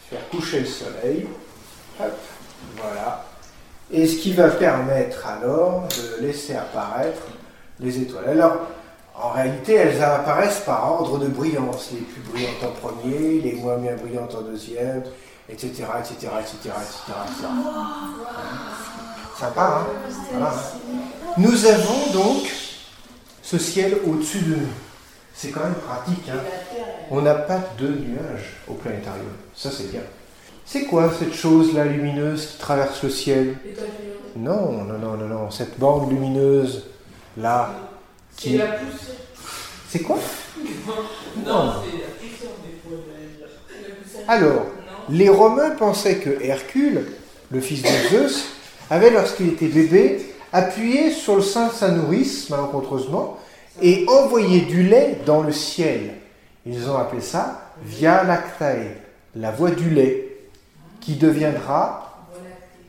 faire coucher le soleil. Hop, voilà. Et ce qui va permettre alors de laisser apparaître les étoiles. Alors, en réalité, elles apparaissent par ordre de brillance. Les plus brillantes en premier, les moins bien brillantes en deuxième, etc., etc., etc., etc. etc. Sympa, hein Voilà. Nous avons donc ce ciel au-dessus de nous. C'est quand même pratique, hein On n'a pas de nuages au planétarium. Ça, c'est bien. C'est quoi cette chose-là lumineuse qui traverse le ciel? Non, non, non, non, non. Cette bande lumineuse, là, C'est qui... la poussière. C'est quoi? Non, poussière. Alors, Non. les Romains pensaient que Hercule, le fils de Zeus, avait, lorsqu'il était bébé, appuyé sur le sein de sa nourrice, malencontreusement, et envoyé du lait dans le ciel. Ils ont appelé ça Via Lactae, la voie du lait, qui deviendra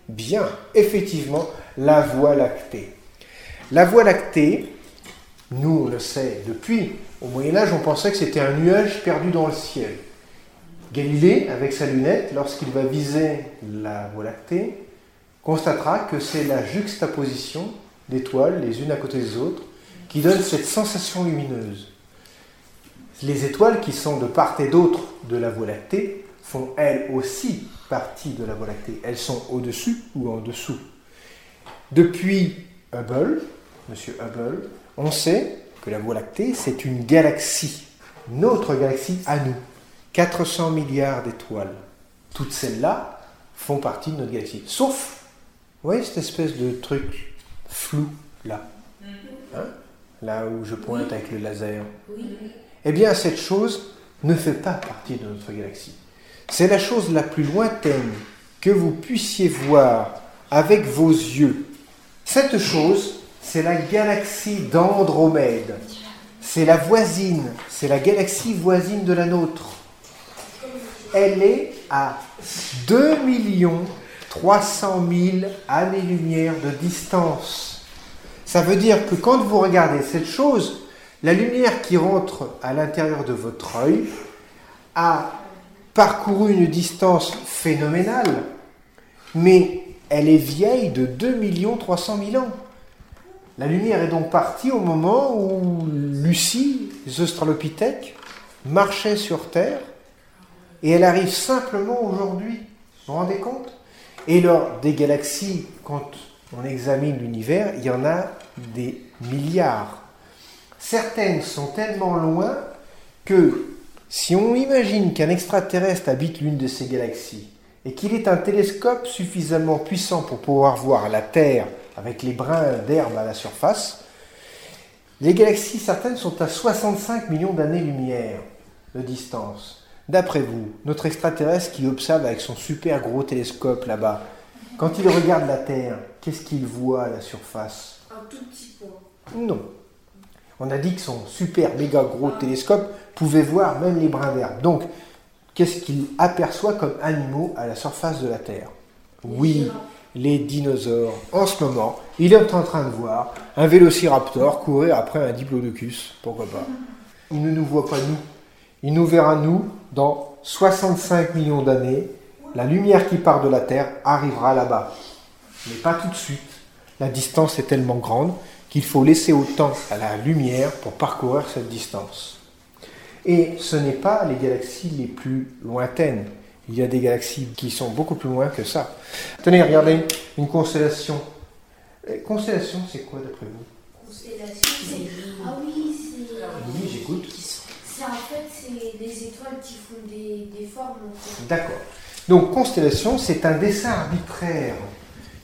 bien, effectivement, la voie lactée. La voie lactée, nous on le sait depuis, au Moyen Âge on pensait que c'était un nuage perdu dans le ciel. Galilée, avec sa lunette, lorsqu'il va viser la Voie lactée, constatera que c'est la juxtaposition d'étoiles, les unes à côté des autres, qui donne cette sensation lumineuse. Les étoiles qui sont de part et d'autre de la Voie lactée font elles aussi partie de la Voie lactée. Elles sont au-dessus ou en dessous. Depuis Hubble, Monsieur Hubble, on sait que la Voie lactée, c'est une galaxie, notre galaxie à nous. 400 milliards d'étoiles. Toutes celles-là font partie de notre galaxie. Sauf, voyez cette espèce de truc flou là Hein Là où je pointe avec le laser. Eh bien, cette chose ne fait pas partie de notre galaxie. C'est la chose la plus lointaine que vous puissiez voir avec vos yeux. Cette chose, c'est la galaxie d'Andromède. C'est la voisine, c'est la galaxie voisine de la nôtre. Elle est à 2 300 000 années-lumière de distance. Ça veut dire que quand vous regardez cette chose, la lumière qui rentre à l'intérieur de votre œil a parcouru une distance phénoménale, mais elle est vieille de 2 300 000 ans. La lumière est donc partie au moment où Lucie, les Australopithèques, marchait sur Terre, et elle arrive simplement aujourd'hui. Vous vous rendez compte? Et lors des galaxies, quand on examine l'univers, il y en a des milliards. Certaines sont tellement loin que si on imagine qu'un extraterrestre habite l'une de ces galaxies et qu'il ait un télescope suffisamment puissant pour pouvoir voir la Terre avec les brins d'herbe à la surface, les galaxies certaines sont à 65 millions d'années-lumière de distance. D'après vous, notre extraterrestre qui observe avec son super gros télescope là-bas, quand il regarde la Terre, qu'est-ce qu'il voit à la surface? Un tout petit point. Non. On a dit que son super méga gros télescope pouvait voir même les brins d'herbe. Donc, qu'est-ce qu'il aperçoit comme animaux à la surface de la Terre? Oui, les dinosaures. En ce moment, il est en train de voir un vélociraptor courir après un diplodocus. Pourquoi pas? Il ne nous voit pas nous. Il nous verra nous dans 65 millions d'années. La lumière qui part de la Terre arrivera là-bas. Mais pas tout de suite. La distance est tellement grande qu'il faut laisser autant à la lumière pour parcourir cette distance. Et ce n'est pas les galaxies les plus lointaines. Il y a des galaxies qui sont beaucoup plus loin que ça. Tenez, regardez, une constellation. Constellation, c'est quoi d'après vous? Constellation, c'est. Ah. Oui, j'écoute. C'est en fait, c'est des étoiles qui font des, des formes. D'accord. Donc, constellation, c'est un dessin arbitraire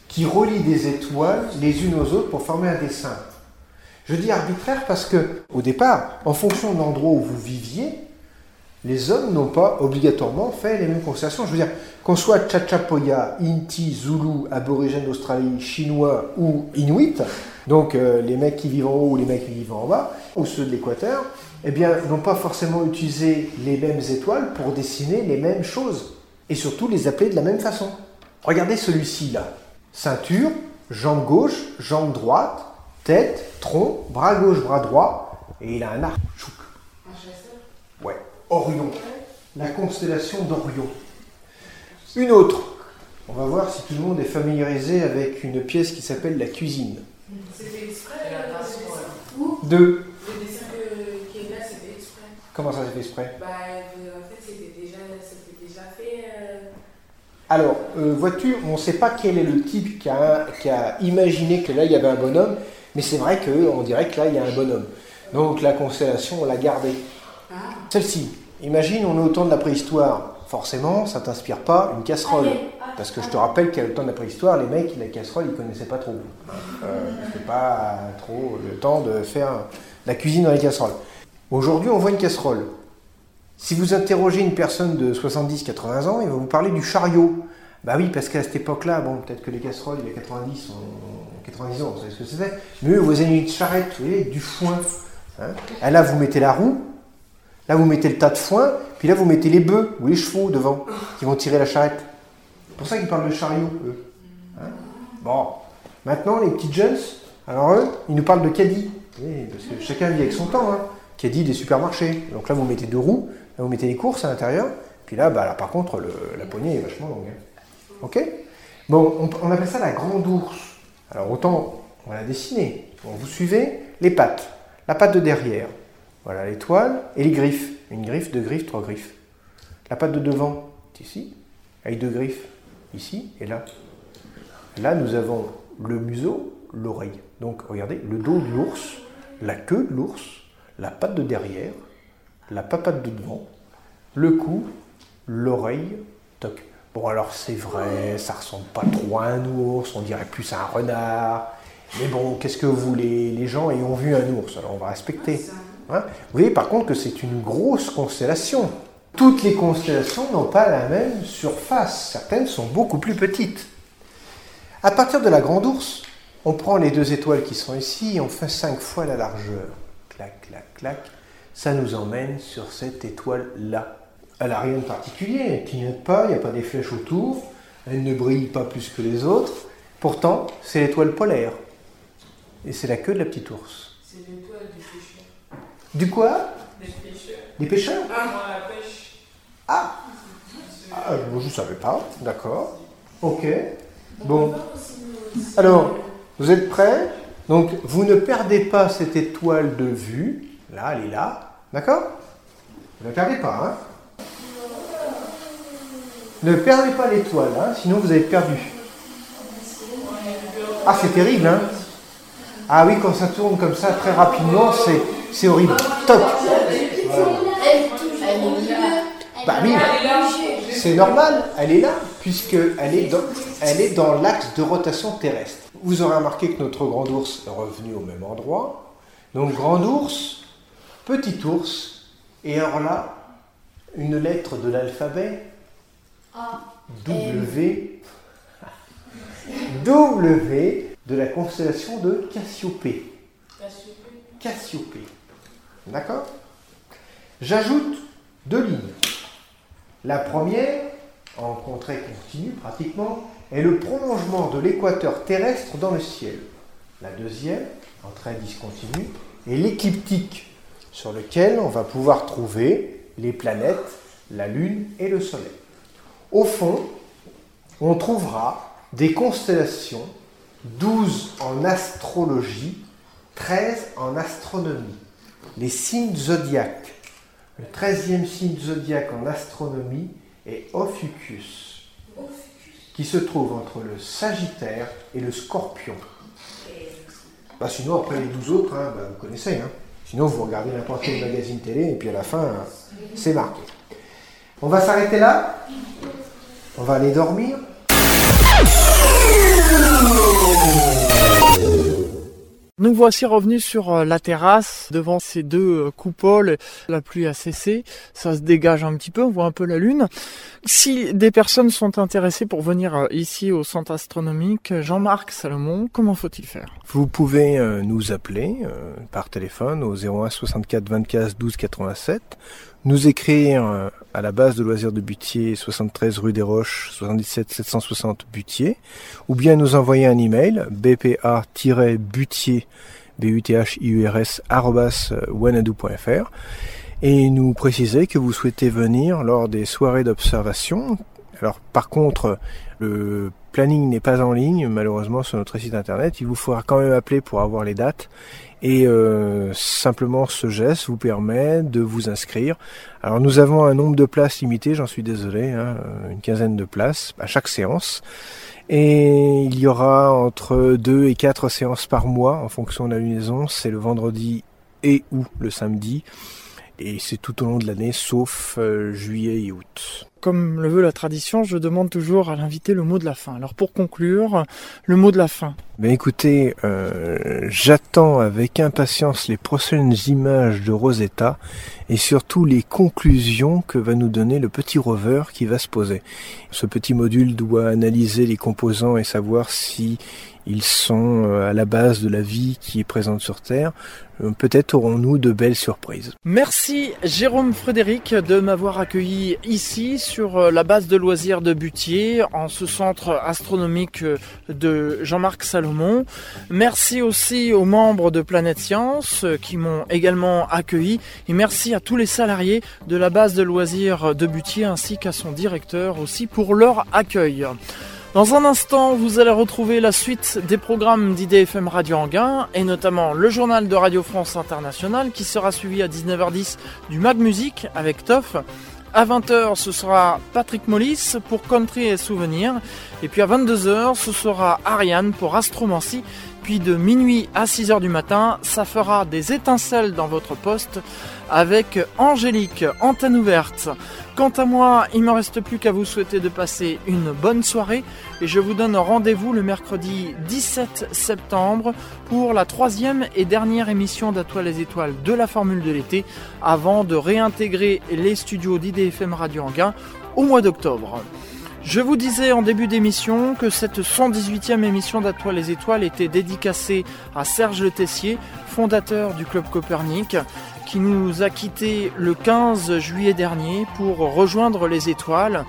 qui relie des étoiles les unes aux autres pour former un dessin. Je dis arbitraire parce que, au départ, en fonction de l'endroit où vous viviez, les hommes n'ont pas obligatoirement fait les mêmes constellations. Je veux dire, qu'on soit Chachapoya, Inti, Zulu, aborigène d'Australie, chinois ou Inuit, donc euh, les mecs qui vivent en haut ou les mecs qui vivent en bas, ou ceux de l'équateur, eh bien, n'ont pas forcément utilisé les mêmes étoiles pour dessiner les mêmes choses. Et surtout les appeler de la même façon. Regardez celui-ci là. Ceinture, jambe gauche, jambe droite, tête, tronc, bras gauche, bras droit, et il a un arc. Chouk. Un chasseur. Ouais, Orion. La constellation d'Orion. Une autre. On va voir si tout le monde est familiarisé avec une pièce qui s'appelle la cuisine. C'était exprès euh. Deux. Le dessin que- qui est là, c'était exprès. Comment ça s'est fait exprès Bah, euh, en fait, c'était déjà, déjà fait. euh, Alors, euh, vois-tu, on ne sait pas quel est le type qui a, qui a imaginé que là il y avait un bonhomme, mais c'est vrai qu'on dirait que là il y a un bonhomme. Donc la constellation, on l'a gardée. Ah, Celle-ci, imagine, on est au temps de la préhistoire. forcément, ça t'inspire pas une casserole. Parce que je te rappelle qu'à le temps de la préhistoire, les mecs, la casserole, ils connaissaient pas trop. Euh, C'était pas trop le temps de faire la cuisine dans les casseroles. Aujourd'hui, on voit une casserole. Si vous interrogez une personne de 70-80 ans, il va vous parler du chariot. Bah oui, parce qu'à cette époque-là, bon, peut-être que les casseroles, il y a 90, 90 ans, vous savez ce que c'était. Mais eux, vous avez une charrette, vous voyez, du foin. Hein. Et là, vous mettez la roue, là, vous mettez le tas de foin, puis là, vous mettez les bœufs ou les chevaux devant, qui vont tirer la charrette. C'est pour ça qu'ils parlent de chariot, eux. Hein. bon, maintenant, les petits jeunes, alors eux, ils nous parlent de caddie. Oui, parce que chacun vit avec son temps. Hein. Caddie des supermarchés. Donc là, vous mettez deux roues, là, vous mettez les courses à l'intérieur, puis là, bah, là par contre, la poignée est vachement longue. Hein. Ok? Bon, on, appelle ça la grande ours. Alors autant, on va la dessiner. Bon, vous suivez les pattes. La patte de derrière. Voilà l'étoile et les griffes. Une griffe, deux griffes, trois griffes. La patte de devant, ici, avec deux griffes, ici et là. Là, nous avons le museau, l'oreille. Donc, regardez, le dos de l'ours, la queue de l'ours, la patte de derrière, la papate de devant, le cou, l'oreille, toc. Bon, alors c'est vrai, ça ressemble pas trop à un ours, on dirait plus à un renard. Mais bon, qu'est-ce que vous voulez Les gens ayant vu un ours, alors on va respecter. Hein vous voyez par contre que c'est une grosse constellation. Toutes les constellations n'ont pas la même surface. Certaines sont beaucoup plus petites. À partir de la grande ours, on prend les deux étoiles qui sont ici et on fait cinq fois la largeur. Clac, clac, clac. Ça nous emmène sur cette étoile-là. Elle n'a rien de particulier, elle ne clignote pas, il n'y a pas des flèches autour, elle ne brille pas plus que les autres. Pourtant, c'est l'étoile polaire. Et c'est la queue de la petite ours. C'est l'étoile des pêcheurs. Du quoi? Des pêcheurs. Des pêcheurs? Ah, dans la pêche. Ah, ah Je ne savais pas, d'accord. Ok. Bon. Alors, vous êtes prêts? Donc, vous ne perdez pas cette étoile de vue. Là, elle est là. D'accord? Ne la perdez pas, hein? Ne perdez pas l'étoile, hein, sinon vous avez perdu. Ah, c'est terrible, hein? Ah oui, quand ça tourne comme ça très rapidement, c'est, horrible. Toc Bah oui, c'est normal, elle est là, puisqu'elle est dans, elle est dans l'axe de rotation terrestre. Vous aurez remarqué que notre grand ours est revenu au même endroit. Donc grand ours, petit ours, et alors là, une lettre de l'alphabet W. W de la constellation de Cassiopée. Cassiopée. D'accord? J'ajoute deux lignes. La première, en contrée continue pratiquement, est le prolongement de l'équateur terrestre dans le ciel. La deuxième, en trait discontinu, est l'écliptique sur lequel on va pouvoir trouver les planètes, la Lune et le Soleil. Au fond, on trouvera des constellations, 12 en astrologie, 13 en astronomie. Les signes zodiaques. Le 13e signe zodiaque en astronomie est Ophiuchus, qui se trouve entre le Sagittaire et le Scorpion. Bah, sinon, après les 12 autres, hein, bah, vous connaissez. Hein. Sinon, vous regardez n'importe quel magazine télé et puis à la fin, c'est marqué. On va s'arrêter là. On va aller dormir. Nous voici revenus sur euh, la terrasse devant ces deux euh, coupoles. La pluie a cessé, ça se dégage un petit peu, on voit un peu la lune. Si des personnes sont intéressées pour venir euh, ici au centre astronomique Jean-Marc Salomon, comment faut-il faire? Vous pouvez nous appeler par téléphone au 01 64 24 12 87, nous écrire euh, à la base de loisirs de Butier 73 rue des Roches 77 760 Butier ou bien nous envoyer un email bpa-butier b-u-t-h-i-u-r-s arobase, euh, et nous préciser que vous souhaitez venir lors des soirées d'observation. Alors par contre, le planning n'est pas en ligne malheureusement sur notre site internet. Il vous faudra quand même appeler pour avoir les dates. Et euh, simplement ce geste vous permet de vous inscrire. Alors nous avons un nombre de places limité, j'en suis désolé, hein, une quinzaine de places à chaque séance. Et il y aura entre deux et quatre séances par mois en fonction de la lunaison. C'est le vendredi et ou le samedi. Et c'est tout au long de l'année, sauf euh, juillet et août. Comme le veut la tradition, je demande toujours à l'invité le mot de la fin. Alors pour conclure, le mot de la fin. Ben écoutez, euh, j'attends avec impatience les prochaines images de Rosetta et surtout les conclusions que va nous donner le petit rover qui va se poser. Ce petit module doit analyser les composants et savoir si ils sont euh, à la base de la vie qui est présente sur Terre. Euh, peut-être aurons-nous de belles surprises. Merci Jérôme Frédéric de m'avoir accueilli ici sur euh, la base de loisirs de Butier, en ce centre astronomique de Jean-Marc Salomon. Merci aussi aux membres de Planète Science qui m'ont également accueilli et merci à tous les salariés de la base de loisirs de Butier ainsi qu'à son directeur aussi pour leur accueil. Dans un instant, vous allez retrouver la suite des programmes d'IDFM Radio Anguin et notamment le journal de Radio France Internationale qui sera suivi à 19h10 du Mag Music avec Toff. À 20h, ce sera Patrick Mollis pour Country et Souvenirs. Et puis à 22h, ce sera Ariane pour Astromancie. De minuit à 6h du matin, ça fera des étincelles dans votre poste avec Angélique, antenne ouverte. Quant à moi, il ne me reste plus qu'à vous souhaiter de passer une bonne soirée et je vous donne rendez-vous le mercredi 17 septembre pour la troisième et dernière émission d'Atoile les étoiles de la Formule de l'été avant de réintégrer les studios d'IDFM Radio Anguin au mois d'octobre. Je vous disais en début d'émission que cette 118e émission d'Atoile les étoiles était dédicacée à Serge Le Tessier, fondateur du Club Copernic qui nous a quittés le 15 juillet dernier pour rejoindre les étoiles.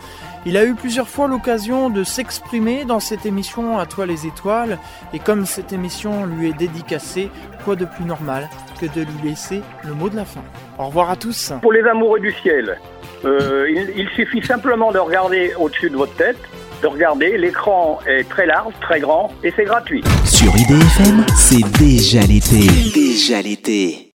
Il a eu plusieurs fois l'occasion de s'exprimer dans cette émission à toi les étoiles, et comme cette émission lui est dédicacée, quoi de plus normal que de lui laisser le mot de la fin? Au revoir à tous. Pour les amoureux du ciel, euh, il, il suffit simplement de regarder au-dessus de votre tête de regarder. L'écran est très large, très grand et c'est gratuit. Sur IDFM, c'est déjà l'été. Déjà l'été.